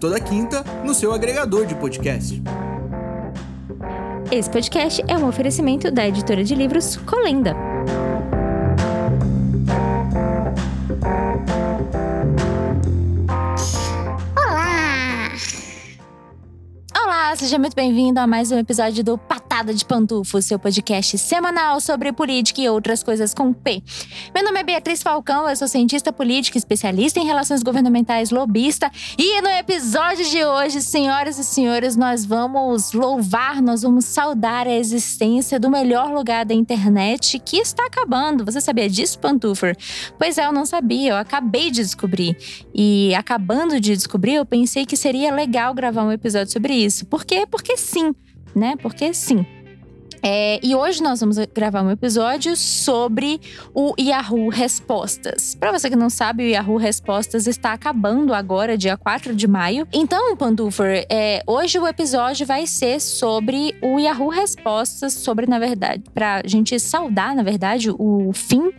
Toda quinta no seu agregador de podcast. Esse podcast é um oferecimento da editora de livros Colenda. Olá! Olá, seja muito bem-vindo a mais um episódio do De Pantufo, seu podcast semanal sobre política e outras coisas com P. Meu nome é Beatriz Falcão, eu sou cientista política, especialista em relações governamentais, lobista. E no episódio de hoje, senhoras e senhores, nós vamos louvar, nós vamos saudar a existência do melhor lugar da internet que está acabando. Você sabia disso, Pantufer? Pois é, eu não sabia, eu acabei de descobrir. E acabando de descobrir, eu pensei que seria legal gravar um episódio sobre isso. Por quê? Porque sim, né? Porque sim. É, e hoje nós vamos gravar um episódio sobre o Yahoo Respostas. Para você que não sabe, o Yahoo Respostas está acabando agora, dia 4 de maio. Então, Pandufer, é, hoje o episódio vai ser sobre o Yahoo Respostas, sobre, na verdade, para a gente saudar, na verdade, o fim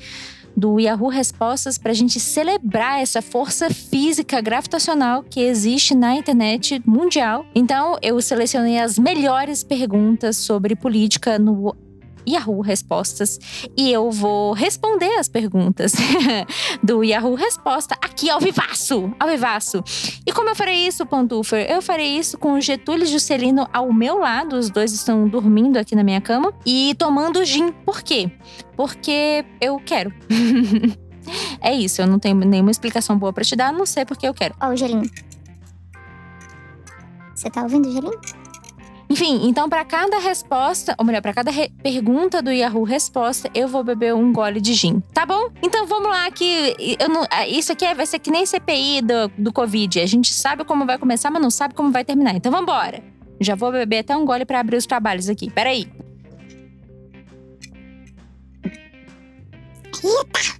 do Yahoo Respostas para a gente celebrar essa força física gravitacional que existe na internet mundial. Então, eu selecionei as melhores perguntas sobre política no Yahoo Respostas e eu vou responder as perguntas do Yahoo Resposta aqui ao vivaço, ao vivaço. E como eu farei isso, Pantufer? Eu farei isso com o Getúlio Juscelino ao meu lado, os dois estão dormindo aqui na minha cama e tomando gin. Por quê? Porque eu quero. é isso, eu não tenho nenhuma explicação boa para te dar, não sei porque eu quero. Ó, o gelinho. Você tá ouvindo o gelinho? Enfim, então para cada resposta, ou melhor, para cada pergunta do Yahoo Resposta, eu vou beber um gole de gin, tá bom? Então vamos lá que não, isso aqui vai ser que nem CPI do, do Covid. A gente sabe como vai começar, mas não sabe como vai terminar. Então vamos embora. Já vou beber até um gole para abrir os trabalhos aqui. Peraí. Eita!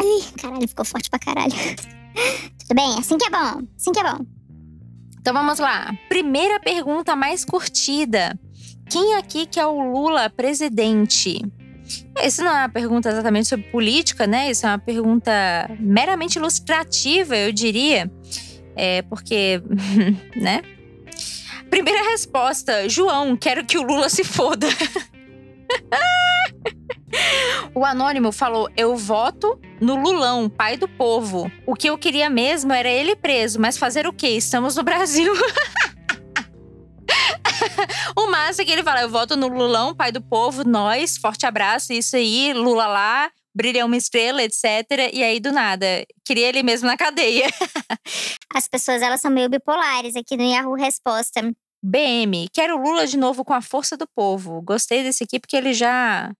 Ai, caralho, ficou forte pra caralho. Tudo bem, assim que é bom. Assim que é bom. Então vamos lá. Primeira pergunta mais curtida. Quem aqui que é o Lula presidente? Isso não é uma pergunta exatamente sobre política, né? Isso é uma pergunta meramente ilustrativa, eu diria. É porque, né? Primeira resposta: João, quero que o Lula se foda. O anônimo falou: Eu voto no Lulão, pai do povo. O que eu queria mesmo era ele preso, mas fazer o quê? Estamos no Brasil. o massa é que ele fala: Eu voto no Lulão, pai do povo, nós, forte abraço, isso aí, Lula lá, brilha uma estrela, etc. E aí, do nada, queria ele mesmo na cadeia. As pessoas, elas são meio bipolares aqui no Yahoo Resposta. BM, quero Lula de novo com a força do povo. Gostei desse aqui porque ele já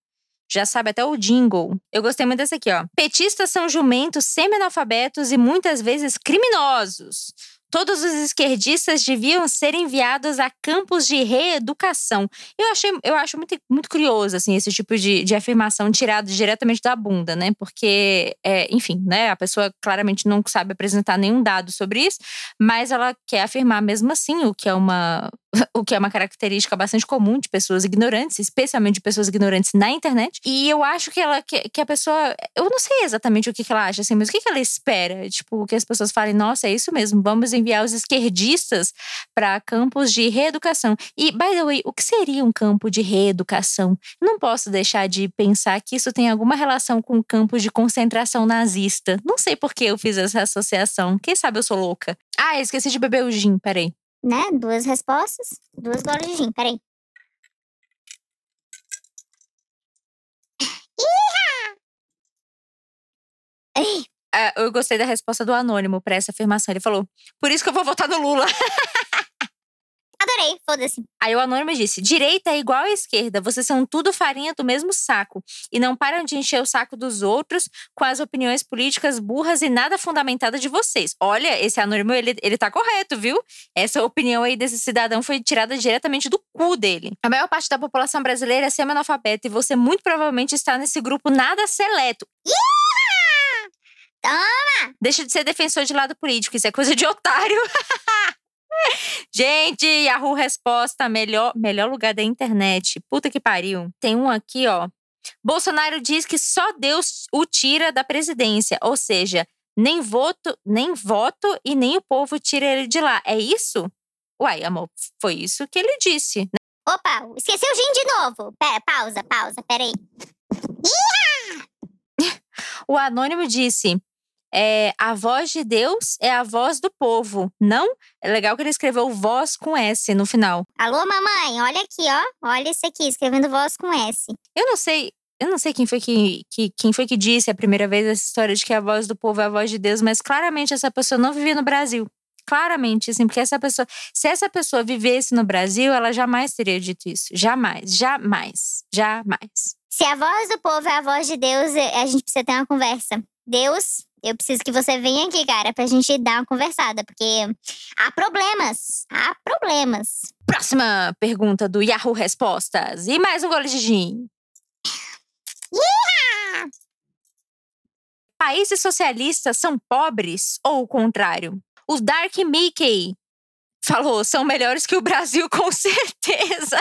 já sabe até o jingle. Eu gostei muito desse aqui, ó. Petistas são jumentos semi-analfabetos e muitas vezes criminosos. Todos os esquerdistas deviam ser enviados a campos de reeducação. Eu achei, eu acho muito, muito curioso, assim, esse tipo de, de afirmação tirado diretamente da bunda, né? Porque, é, enfim, né? A pessoa claramente não sabe apresentar nenhum dado sobre isso, mas ela quer afirmar mesmo assim, o que é uma, o que é uma característica bastante comum de pessoas ignorantes, especialmente de pessoas ignorantes na internet. E eu acho que ela que, que a pessoa, eu não sei exatamente o que, que ela acha assim, mas o que, que ela espera? Tipo, que as pessoas falem, nossa, é isso mesmo, vamos enviar os esquerdistas para campos de reeducação. E, by the way, o que seria um campo de reeducação? Não posso deixar de pensar que isso tem alguma relação com campos de concentração nazista. Não sei por que eu fiz essa associação. Quem sabe eu sou louca. Ah, esqueci de beber o gin, peraí. Né? Duas respostas, duas goles de gin. Peraí. Ih! Ah, eu gostei da resposta do anônimo para essa afirmação. Ele falou: por isso que eu vou votar no Lula. Adorei, foda-se. Aí o anônimo disse: direita é igual à esquerda, vocês são tudo farinha do mesmo saco. E não param de encher o saco dos outros com as opiniões políticas burras e nada fundamentadas de vocês. Olha, esse anônimo, ele, ele tá correto, viu? Essa opinião aí desse cidadão foi tirada diretamente do cu dele. A maior parte da população brasileira é semi-analfabeta e você muito provavelmente está nesse grupo nada seleto. Toma! Deixa de ser defensor de lado político, isso é coisa de otário. Gente, Yahoo Resposta, melhor, melhor lugar da internet. Puta que pariu. Tem um aqui, ó. Bolsonaro diz que só Deus o tira da presidência, ou seja, nem voto, nem voto e nem o povo tira ele de lá. É isso? Uai, amor, foi isso que ele disse. né? Opa, esqueci o gin de novo. Pera, pausa, pausa, peraí. O anônimo disse: é, a voz de Deus é a voz do povo. Não? É legal que ele escreveu voz com S no final. Alô, mamãe, olha aqui, ó. Olha esse aqui, escrevendo voz com S. Eu não sei. Eu não sei quem foi que, que, quem foi que disse a primeira vez essa história de que a voz do povo é a voz de Deus, mas claramente essa pessoa não vivia no Brasil. Claramente, assim, porque essa pessoa, se essa pessoa vivesse no Brasil, ela jamais teria dito isso. Jamais, jamais, jamais. Se a voz do povo é a voz de Deus, é- a gente precisa ter uma conversa. Deus, eu preciso que você venha aqui, cara, pra gente dar uma conversada, porque há problemas. Há problemas. Próxima pergunta do Yahoo Respostas. E mais um gole de gin. Países socialistas são pobres ou o contrário? O Dark Mickey falou, são melhores que o Brasil, com certeza.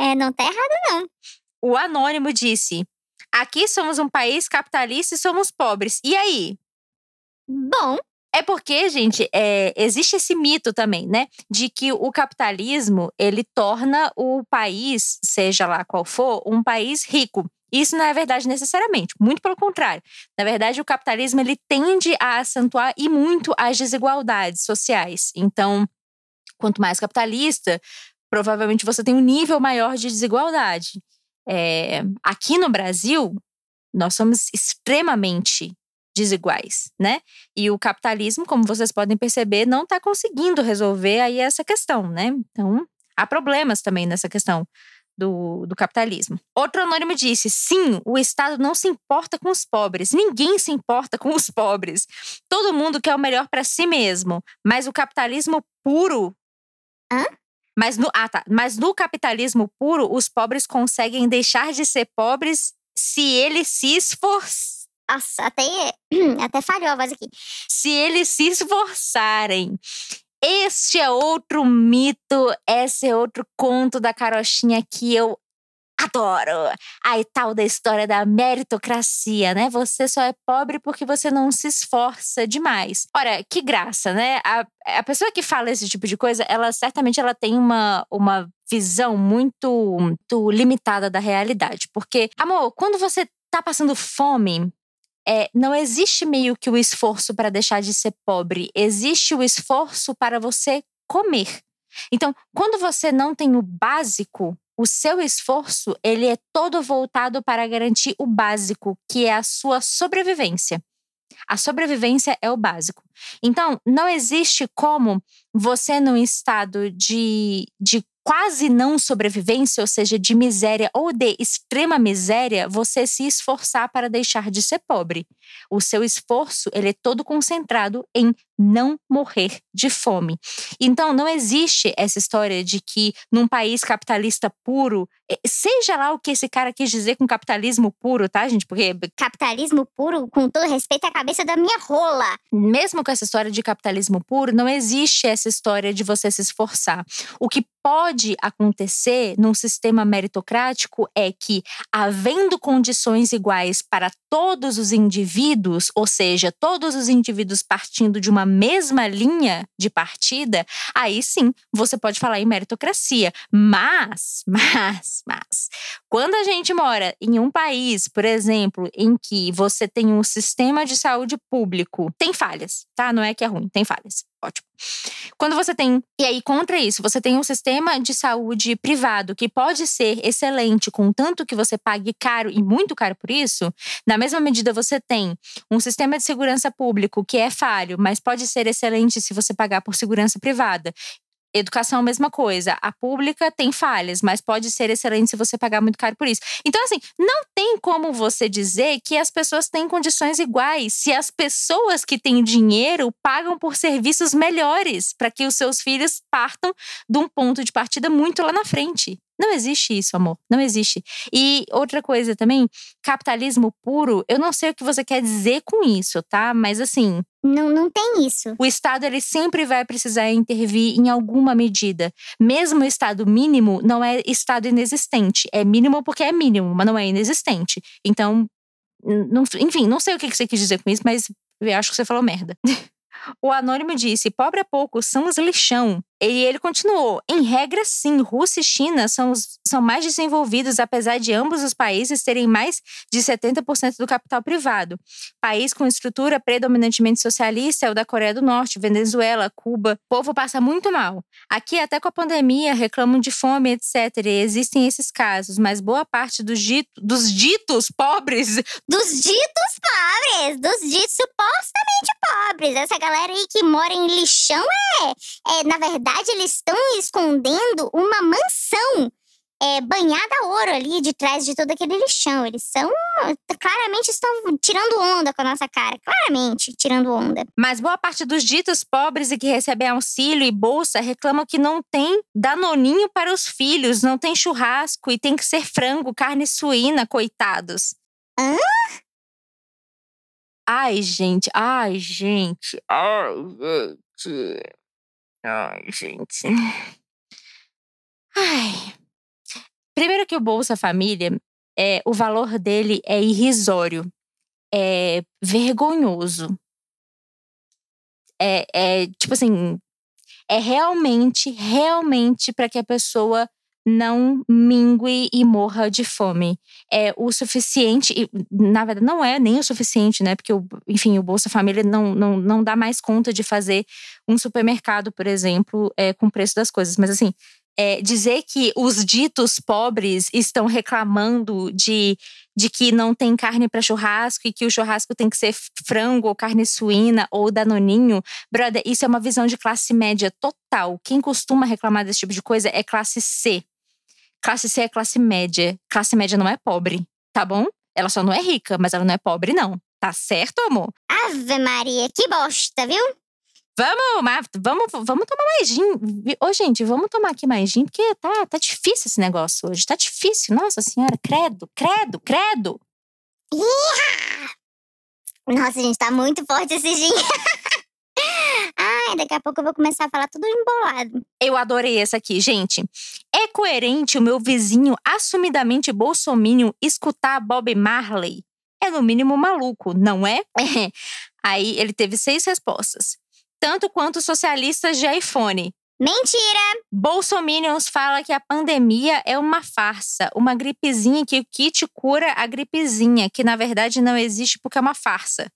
É, não tá errado, não. O Anônimo disse: aqui somos um país capitalista e somos pobres. E aí? Bom, É porque, gente, é, existe esse mito também, né? De que o capitalismo ele torna o país, seja lá qual for, um país rico. Isso não é verdade necessariamente, muito pelo contrário. Na verdade, o capitalismo ele tende a acentuar e muito as desigualdades sociais. Então, quanto mais capitalista, provavelmente você tem um nível maior de desigualdade. É, aqui no Brasil, nós somos extremamente desiguais, né? E o capitalismo, como vocês podem perceber, não está conseguindo resolver aí essa questão, né? Então, há problemas também nessa questão do, do capitalismo. Outro anônimo disse: sim, o Estado não se importa com os pobres, ninguém se importa com os pobres. Todo mundo quer o melhor para si mesmo, mas o capitalismo puro. Hã? Mas no, ah, tá. Mas no capitalismo puro, os pobres conseguem deixar de ser pobres se eles se esforçarem nossa, até, até falhou a voz aqui. se eles se esforçarem. Este é outro mito, esse é outro conto da carochinha que eu adoro. A tal da história da meritocracia, né? Você só é pobre porque você não se esforça demais. Ora, que graça, né? A, a pessoa que fala esse tipo de coisa, ela certamente ela tem uma, uma visão muito, muito limitada da realidade. Porque, amor, quando você tá passando fome, é, não existe meio que o esforço para deixar de ser pobre, existe o esforço para você comer. Então, quando você não tem o básico, o seu esforço ele é todo voltado para garantir o básico, que é a sua sobrevivência. A sobrevivência é o básico. Então, não existe como você, num estado de, de quase não sobrevivência, ou seja, de miséria ou de extrema miséria, você se esforçar para deixar de ser pobre. O seu esforço ele é todo concentrado em não morrer de fome. Então, não existe essa história de que num país capitalista puro, eh, seja lá o que esse cara quis dizer com capitalismo puro, tá, gente? Porque Capitalismo puro, com todo respeito, é a cabeça da minha rola. mesmo com essa história de capitalismo puro, não existe essa história de você se esforçar. O que pode acontecer num sistema meritocrático é que, havendo condições iguais para todos os indivíduos, ou seja, todos os indivíduos partindo de uma mesma linha de partida, aí sim você pode falar em meritocracia. Mas, mas, mas, Quando a gente mora em um país, por exemplo, em que você tem um sistema de saúde público, tem falhas, tá? Não é que é ruim, tem falhas. Ótimo. Quando você tem, e aí contra isso, você tem um sistema de saúde privado que pode ser excelente, contanto que você pague caro e muito caro por isso, na mesma medida você tem um sistema de segurança público que é falho, mas pode ser excelente se você pagar por segurança privada. Educação, mesma coisa. A pública tem falhas, mas pode ser excelente se você pagar muito caro por isso. Então, assim, não tem como você dizer que as pessoas têm condições iguais se as pessoas que têm dinheiro pagam por serviços melhores para que os seus filhos partam de um ponto de partida muito lá na frente. Não existe isso, amor. Não existe. E outra coisa também, capitalismo puro, eu não sei o que você quer dizer com isso, tá? Mas assim. Não, não tem isso. O Estado ele sempre vai precisar intervir em alguma medida. Mesmo o Estado mínimo não é Estado inexistente. É mínimo porque é mínimo, mas não é inexistente. Então, não, enfim, não sei o que você quis dizer com isso, mas eu acho que você falou merda. o anônimo disse: pobre é pouco, são os lixão. E ele continuou: em regra, sim, Rússia e China são, os, são mais desenvolvidos, apesar de ambos os países terem mais de 70% do capital privado. País com estrutura predominantemente socialista é o da Coreia do Norte, Venezuela, Cuba. O povo passa muito mal. Aqui, até com a pandemia, reclamam de fome, etc. E existem esses casos, mas boa parte dos, dito, dos ditos pobres. Dos ditos pobres! Dos ditos supostamente pobres. Essa galera aí que mora em lixão é, é na verdade, verdade, eles estão escondendo uma mansão é, banhada a ouro ali de trás de todo aquele lixão. Eles são. Claramente estão tirando onda com a nossa cara. Claramente tirando onda. Mas boa parte dos ditos pobres e que recebem auxílio e bolsa reclamam que não tem danoninho para os filhos, não tem churrasco e tem que ser frango, carne suína, coitados. Hã? Ai, gente, ai, gente, ai, gente. Ai, gente. Ai. Primeiro que o Bolsa Família, é, o valor dele é irrisório. É vergonhoso. É, é tipo assim, é realmente, realmente para que a pessoa não mingue e morra de fome. É o suficiente, e, na verdade não é nem o suficiente, né? Porque, o, enfim, o Bolsa Família não, não, não dá mais conta de fazer um supermercado, por exemplo, é, com o preço das coisas. Mas assim, é, dizer que os ditos pobres estão reclamando de, de que não tem carne para churrasco e que o churrasco tem que ser frango ou carne suína ou danoninho, brother, isso é uma visão de classe média total. Quem costuma reclamar desse tipo de coisa é classe C. Classe C é classe média. Classe média não é pobre, tá bom? Ela só não é rica, mas ela não é pobre, não. Tá certo, amor? Ave Maria, que bosta, viu? Vamos, vamos, vamos tomar mais gin. Ô, gente, vamos tomar aqui mais gin, porque tá, tá difícil esse negócio hoje. Tá difícil. Nossa senhora, credo, credo, credo. Nossa, gente, tá muito forte esse gin. Ai, daqui a pouco eu vou começar a falar tudo embolado. Eu adorei essa aqui, gente. É coerente o meu vizinho assumidamente bolsominion escutar Bob Marley? É no mínimo maluco, não é? Aí ele teve seis respostas. Tanto quanto socialistas de iPhone. Mentira! Bolsominions fala que a pandemia é uma farsa, uma gripezinha que o kit cura a gripezinha, que na verdade não existe porque é uma farsa.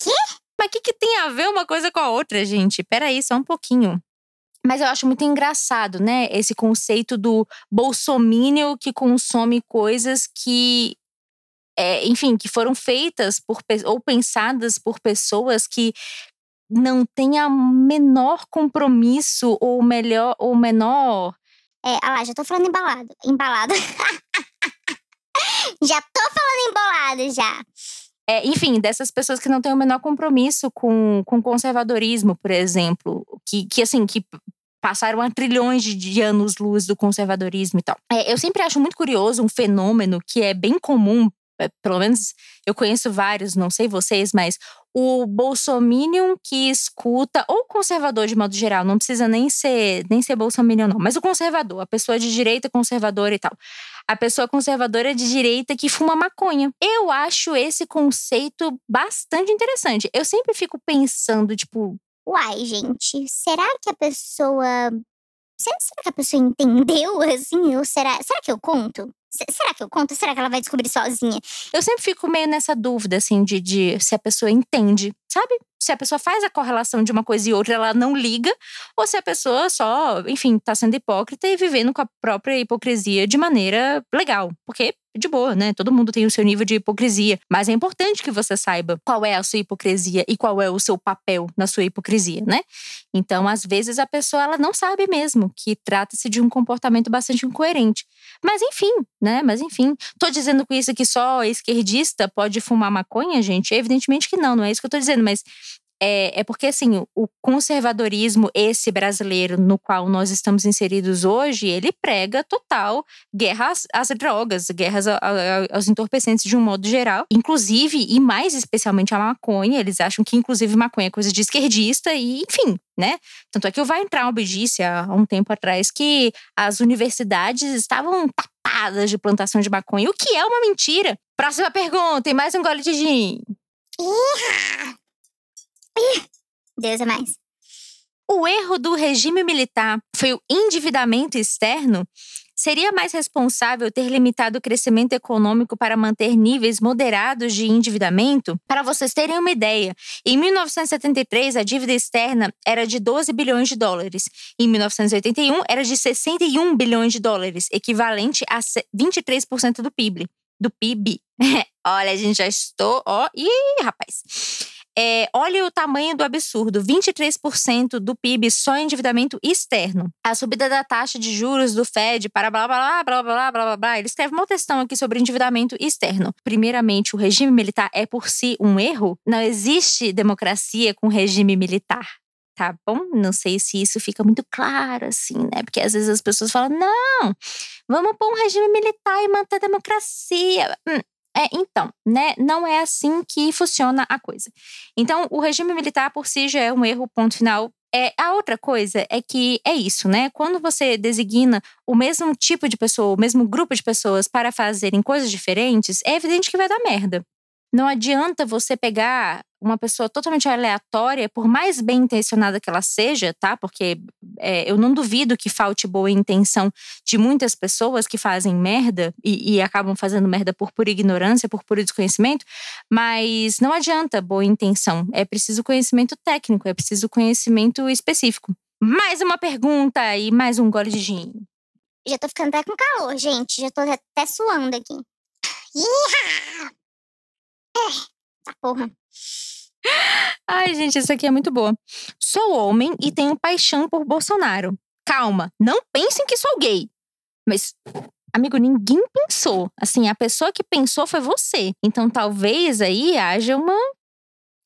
Quê? Mas o que, que tem a ver uma coisa com a outra, gente? Peraí, só um pouquinho. Mas eu acho muito engraçado, né? Esse conceito do bolsomínio que consome coisas que, é, enfim, que foram feitas por ou pensadas por pessoas que não têm a menor compromisso ou melhor ou menor. É, ah lá, já tô falando embalado. Embalado. já tô falando embolado já. É, enfim, dessas pessoas que não têm o menor compromisso com, com conservadorismo, por exemplo, que, que assim, que passaram a trilhões de, anos-luz do conservadorismo e tal. É, eu sempre acho muito curioso um fenômeno que é bem comum, é, pelo menos eu conheço vários, não sei vocês, mas o bolsominion que escuta, ou conservador de modo geral, não precisa nem ser, nem ser bolsominion não, mas o conservador, a pessoa de direita conservadora e tal a pessoa conservadora de direita que fuma maconha. Eu acho esse conceito bastante interessante. Eu sempre fico pensando, tipo. Uai, gente, será que a pessoa. Será que a pessoa entendeu assim? Ou será, será que eu conto? Será que eu conto? Será que ela vai descobrir sozinha? Eu sempre fico meio nessa dúvida, assim, de, de se a pessoa entende, sabe? Se a pessoa faz a correlação de uma coisa e outra, ela não liga, ou se a pessoa só, enfim, tá sendo hipócrita e vivendo com a própria hipocrisia de maneira legal. Porque, de boa, né? Todo mundo tem o seu nível de hipocrisia. Mas é importante que você saiba qual é a sua hipocrisia e qual é o seu papel na sua hipocrisia, né? Então, às vezes, a pessoa ela não sabe mesmo que trata-se de um comportamento bastante incoerente. Mas enfim, né? Mas enfim. Tô dizendo com isso que só esquerdista pode fumar maconha, gente? Evidentemente que não, não é isso que eu tô dizendo, mas é, é porque, assim, o conservadorismo, esse brasileiro no qual nós estamos inseridos hoje, ele prega total guerra às, drogas, guerras aos entorpecentes de um modo geral. Inclusive, e mais especialmente a maconha, eles acham que, inclusive, maconha é coisa de esquerdista, e enfim, né? Tanto é que o Entrar disse há um tempo atrás que as universidades estavam tapadas de plantação de maconha, o que é uma mentira. Próxima pergunta, e mais um gole de gin. Deus é mais. O erro do regime militar foi o endividamento externo? Seria mais responsável ter limitado o crescimento econômico para manter níveis moderados de endividamento? Para vocês terem uma ideia, em 1973 a dívida externa era de 12 bilhões de dólares. Em 1981 era de 61 bilhões de dólares, equivalente a se- 23% do PIB. Do PIB. Olha, a gente já estou, ó, ih, rapaz. É, olha o tamanho do absurdo: 23% do PIB só em endividamento externo. A subida da taxa de juros do Fed para blá blá blá blá blá blá blá blá. Ele escreve uma questão aqui sobre endividamento externo. Primeiramente, o regime militar é por si um erro? Não existe democracia com regime militar. Tá bom? Não sei se isso fica muito claro, assim, né? Porque às vezes as pessoas falam: não, vamos pôr um regime militar e manter a democracia. Hum, é, então, né? Não é assim que funciona a coisa. Então, o regime militar por si já é um erro, ponto final. É, a outra coisa é que é isso, né? Quando você designa o mesmo tipo de pessoa, o mesmo grupo de pessoas para fazerem coisas diferentes, é evidente que vai dar merda. Não adianta você pegar uma pessoa totalmente aleatória, por mais bem intencionada que ela seja, tá? Porque é, eu não duvido que falte boa intenção de muitas pessoas que fazem merda e, e acabam fazendo merda por pura ignorância, por puro desconhecimento, mas não adianta boa intenção. É preciso conhecimento técnico, é preciso conhecimento específico. Mais uma pergunta e mais um gole de gin. Já tô ficando até com calor, gente. Já tô até suando aqui. Iha! É, tá porra. Ai, gente, essa aqui é muito boa. Sou homem e tenho paixão por Bolsonaro. Calma, não pensem que sou gay. Mas, amigo, ninguém pensou. Assim, a pessoa que pensou foi você. Então, talvez aí haja uma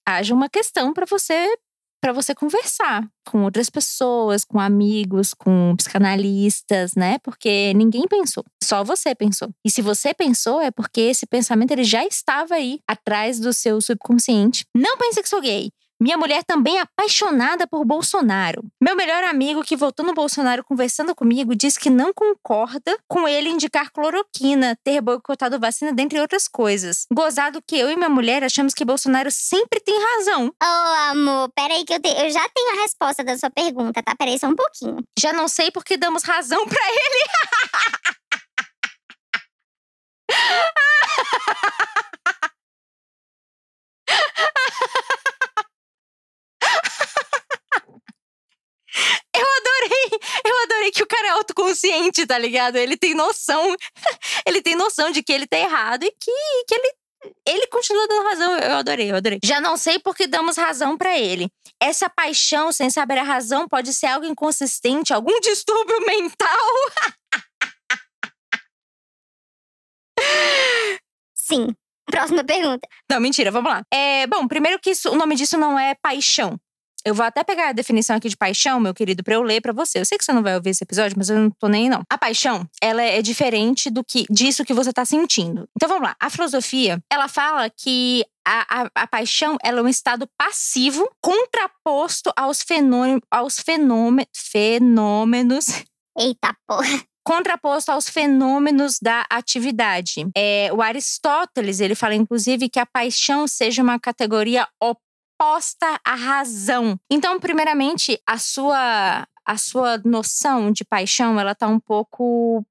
haja uma questão para você para você conversar com outras pessoas, com amigos, com psicanalistas, né? Porque ninguém pensou, só você pensou. E se você pensou é porque esse pensamento ele já estava aí atrás do seu subconsciente. Não pense que sou gay. Minha mulher também é apaixonada por Bolsonaro. Meu melhor amigo que votou no Bolsonaro conversando comigo diz que não concorda com ele indicar cloroquina, ter boicotado vacina, dentre outras coisas. Gozado que eu e minha mulher achamos que Bolsonaro sempre tem razão. Ô, amor, peraí que eu, te- eu já tenho a resposta da sua pergunta, tá? Peraí só um pouquinho. Já não sei porque damos razão pra ele. Eu adorei, eu adorei que o cara é autoconsciente, tá ligado? Ele tem noção, ele tem noção de que ele tá errado e que, que ele, ele continua dando razão. Eu adorei, eu adorei. Já não sei porque damos razão pra ele. Essa paixão sem saber a razão pode ser algo inconsistente, algum distúrbio mental. Sim. Próxima pergunta. Não, mentira, vamos lá. É, bom, primeiro que isso, o nome disso não é paixão. Eu vou até pegar a definição aqui de paixão, meu querido, pra eu ler pra você. Eu sei que você não vai ouvir esse episódio, mas eu não tô nem aí, não. A paixão, ela é diferente do que disso que você tá sentindo. Então vamos lá. A filosofia, ela fala que a, a, a paixão ela é um estado passivo contraposto aos, fenômenos, aos fenômenos, fenômenos Eita porra. contraposto aos fenômenos da atividade. É, o Aristóteles ele fala inclusive que a paixão seja uma categoria oposta à razão. Então, primeiramente, a sua a sua noção de paixão ela tá um pouco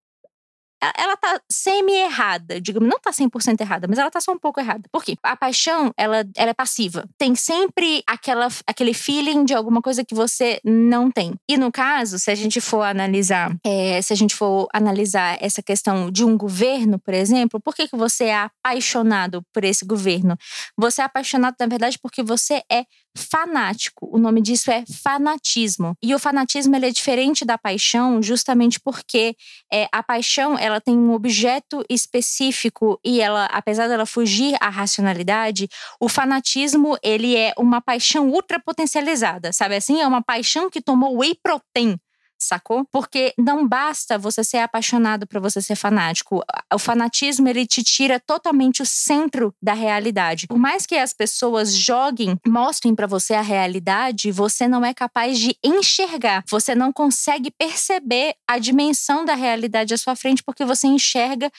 ela, ela tá semi-errada, digamos, não tá 100% errada, mas ela tá só um pouco errada. Por quê? A paixão, ela, ela é passiva. Tem sempre aquela, aquele feeling de alguma coisa que você não tem. E no caso, se a gente for analisar, é, se a gente for analisar essa questão de um governo, por exemplo, por que, que você é apaixonado por esse governo? Você é apaixonado, na verdade, porque você é fanático. O nome disso é fanatismo. E o fanatismo ele é diferente da paixão, justamente porque é, a paixão ela tem um objeto específico e ela, apesar dela fugir à racionalidade, o fanatismo ele é uma paixão ultrapotencializada, sabe assim? É uma paixão que tomou whey protein sacou? Porque não basta você ser apaixonado para você ser fanático. O fanatismo ele te tira totalmente o centro da realidade. Por mais que as pessoas joguem, mostrem para você a realidade, você não é capaz de enxergar. Você não consegue perceber a dimensão da realidade à sua frente porque você enxerga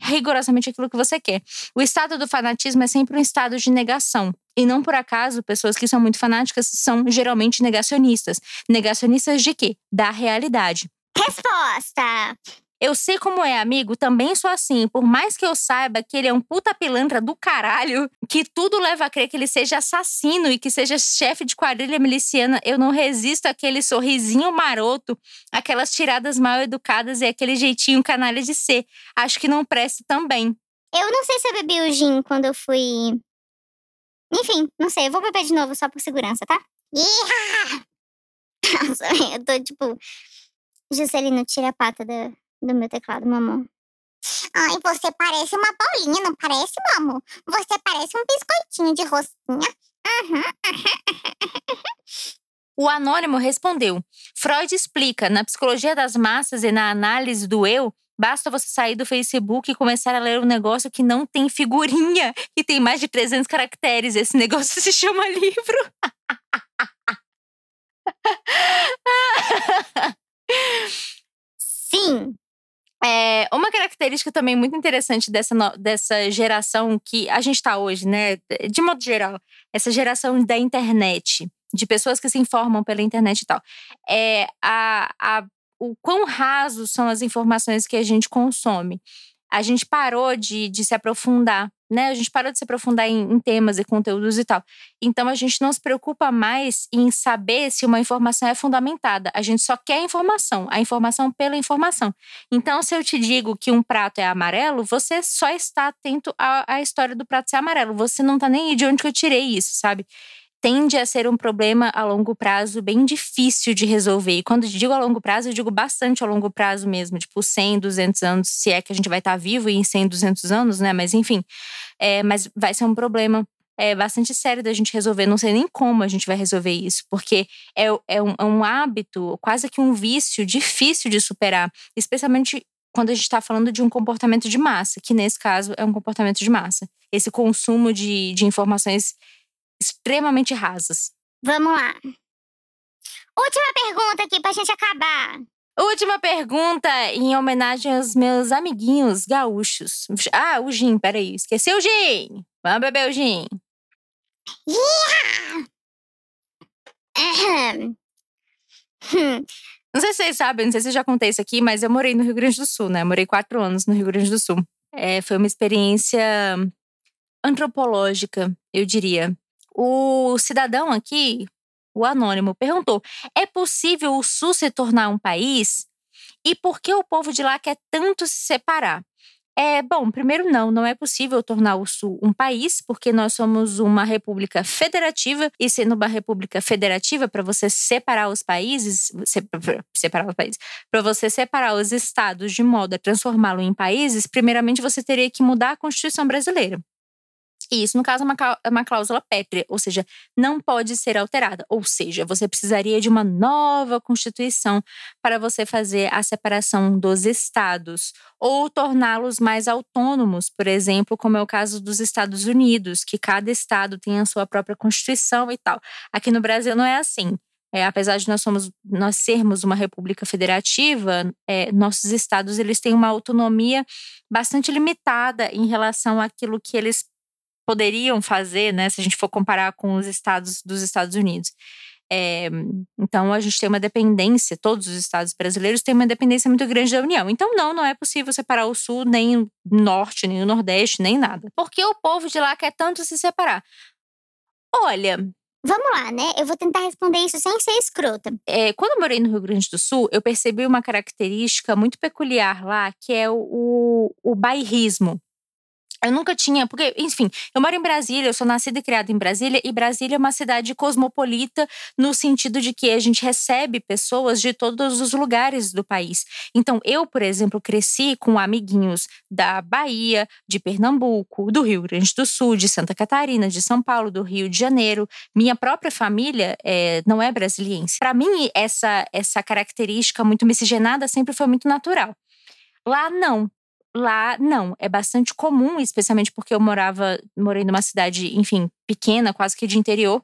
rigorosamente aquilo que você quer. O estado do fanatismo é sempre um estado de negação. E não por acaso, pessoas que são muito fanáticas são geralmente negacionistas. Negacionistas de quê? Da realidade. Resposta! Eu sei como é, amigo, também sou assim. Por mais que eu saiba que ele é um puta pilantra do caralho, que tudo leva a crer que ele seja assassino e que seja chefe de quadrilha miliciana, eu não resisto àquele sorrisinho maroto, aquelas tiradas mal educadas e aquele jeitinho canalha de ser. Acho que não presta também. Eu não sei se eu bebi o gin quando eu fui. Enfim, não sei. Eu vou beber de novo só por segurança, tá? Nossa, eu tô tipo. Juscelino, tira a pata da, do meu teclado, mamão. Ai, você parece uma bolinha, não parece, mamô? Você parece um biscoitinho de rosquinha. Uhum. O anônimo respondeu: Freud explica, na psicologia das massas e na análise do eu, basta você sair do Facebook e começar a ler um negócio que não tem figurinha e tem mais de 300 caracteres. Esse negócio se chama livro. Sim, É, uma característica também muito interessante dessa, dessa geração que a gente está hoje, né? De modo geral, essa geração da internet, de pessoas que se informam pela internet e tal, é a, a, o quão rasos são as informações que a gente consome. A gente parou de, de se aprofundar, né? A gente parou de se aprofundar em, em temas e conteúdos e tal. Então a gente não se preocupa mais em saber se uma informação é fundamentada. A gente só quer a informação, a informação pela informação. Então, se eu te digo que um prato é amarelo, você só está atento à, à história do prato ser amarelo. Você não tá nem aí de onde que eu tirei isso, sabe? Tende a ser um problema a longo prazo bem difícil de resolver. E quando digo a longo prazo, eu digo bastante a longo prazo mesmo, tipo 100, 200 anos, se é que a gente vai estar vivo em 100, 200 anos, né? Mas enfim, é, mas vai ser um problema é, bastante sério da gente resolver. Não sei nem como a gente vai resolver isso, porque é, é, um, é um hábito, quase que um vício difícil de superar, especialmente quando a gente está falando de um comportamento de massa, que nesse caso é um comportamento de massa. Esse consumo de, de informações extremamente rasas. vamos lá. Última pergunta aqui pra gente acabar. Última pergunta em homenagem aos meus amiguinhos gaúchos. Ah, o gin, peraí, esqueci o gin. Vamos beber o gin. Hum, Não sei se vocês sabem, não sei se eu já contei isso aqui, mas eu morei no Rio Grande do Sul, né? Eu morei quatro anos no Rio Grande do Sul. É, foi uma experiência antropológica, eu diria. O cidadão aqui, o anônimo, perguntou: é possível o Sul se tornar um país? E por que o povo de lá quer tanto se separar? É, bom, primeiro não, não é possível tornar o Sul um país, porque nós somos uma república federativa, e sendo uma república federativa, para você separar os países, se- separar os países, para você separar os estados de modo a transformá-lo em países, primeiramente você teria que mudar a Constituição brasileira. E isso, no caso, é é uma cláusula pétrea, ou seja, não pode ser alterada. Ou seja, você precisaria de uma nova Constituição para você fazer a separação dos estados ou torná-los mais autônomos, por exemplo, como é o caso dos Estados Unidos, que cada estado tem a sua própria Constituição e tal. Aqui no Brasil não é assim. É, apesar de nós, somos, nós sermos uma república federativa, é, nossos estados eles têm uma autonomia bastante limitada em relação àquilo que eles poderiam fazer, né, se a gente for comparar com os estados dos Estados Unidos. É, então a gente tem uma dependência, todos os estados brasileiros têm uma dependência muito grande da União. Então, não, não é possível separar o Sul, nem o Norte, nem o Nordeste, nem nada. Porque o povo de lá quer tanto se separar. Olha, Vamos lá, né? Eu vou tentar responder isso sem ser escrota. é, quando eu morei no Rio Grande do Sul, eu percebi uma característica muito peculiar lá, que é o, o, o bairrismo. Eu nunca tinha, porque, enfim, eu moro em Brasília, eu sou nascida e criada em Brasília, e Brasília é uma cidade cosmopolita no sentido de que a gente recebe pessoas de todos os lugares do país. Então, eu, por exemplo, cresci com amiguinhos da Bahia, de Pernambuco, do Rio Grande do Sul, de Santa Catarina, de São Paulo, do Rio de Janeiro. Minha própria família é, não é brasiliense. Para mim, essa, essa característica muito miscigenada sempre foi muito natural. Lá, não lá não, é bastante comum, especialmente porque eu morava, morei numa cidade, enfim, pequena, quase que de interior.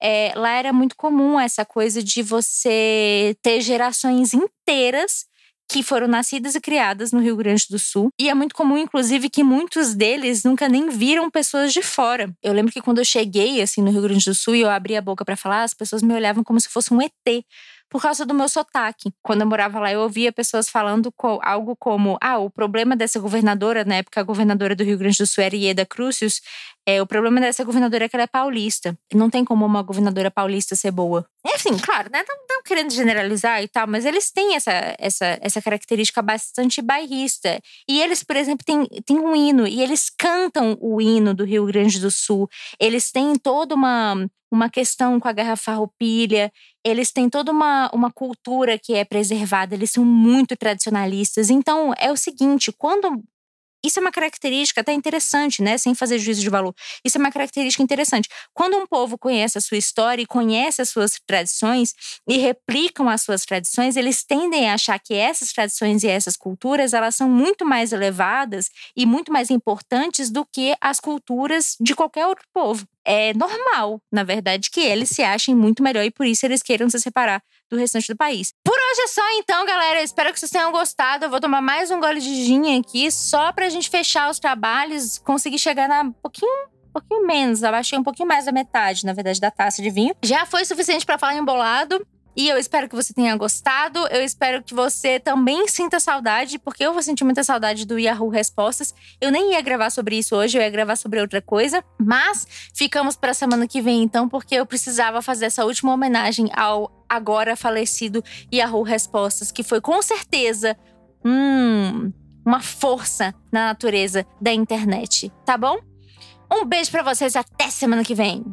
É, lá era muito comum essa coisa de você ter gerações inteiras que foram nascidas e criadas no Rio Grande do Sul. E é muito comum, inclusive, que muitos deles nunca nem viram pessoas de fora. Eu lembro que quando eu cheguei, assim, no Rio Grande do Sul e eu abri a boca para falar, as pessoas me olhavam como se fosse um ET por causa do meu sotaque. Quando eu morava lá, eu ouvia pessoas falando algo como: ah, o problema dessa governadora, na época a governadora do Rio Grande do Sul era Ieda Crucius, é, o problema dessa governadora é que ela é paulista. Não tem como uma governadora paulista ser boa. Enfim, claro, né? Não, não querendo generalizar e tal, mas eles têm essa, essa, essa característica bastante bairrista. E eles, por exemplo, têm, têm um hino, e eles cantam o hino do Rio Grande do Sul. Eles têm toda uma, uma questão com a Guerra Farroupilha, eles têm toda uma, uma cultura que é preservada, eles são muito tradicionalistas. Então, é o seguinte: quando isso é uma característica até interessante, né? Sem fazer juízo de valor. Isso é uma característica interessante. Quando um povo conhece a sua história e conhece as suas tradições e replicam as suas tradições, eles tendem a achar que essas tradições e essas culturas elas são muito mais elevadas e muito mais importantes do que as culturas de qualquer outro povo. É normal, na verdade, que eles se achem muito melhor e por isso eles queiram se separar do restante do país. Por hoje é só então, galera. Espero que vocês tenham gostado. Eu vou tomar mais um gole de gin aqui, só pra gente fechar os trabalhos, conseguir chegar na um pouquinho um pouquinho menos, abaixei um pouquinho mais da metade, na verdade, da taça de vinho. Já foi suficiente para falar embolado. E eu espero que você tenha gostado. Eu espero que você também sinta saudade, porque eu vou sentir muita saudade do Yahoo Respostas. Eu nem ia gravar sobre isso hoje, eu ia gravar sobre outra coisa. Mas ficamos para a semana que vem, então, porque eu precisava fazer essa última homenagem ao agora falecido Yahoo Respostas, que foi com certeza hum, uma força na natureza da internet, tá bom? Um beijo para vocês, até semana que vem.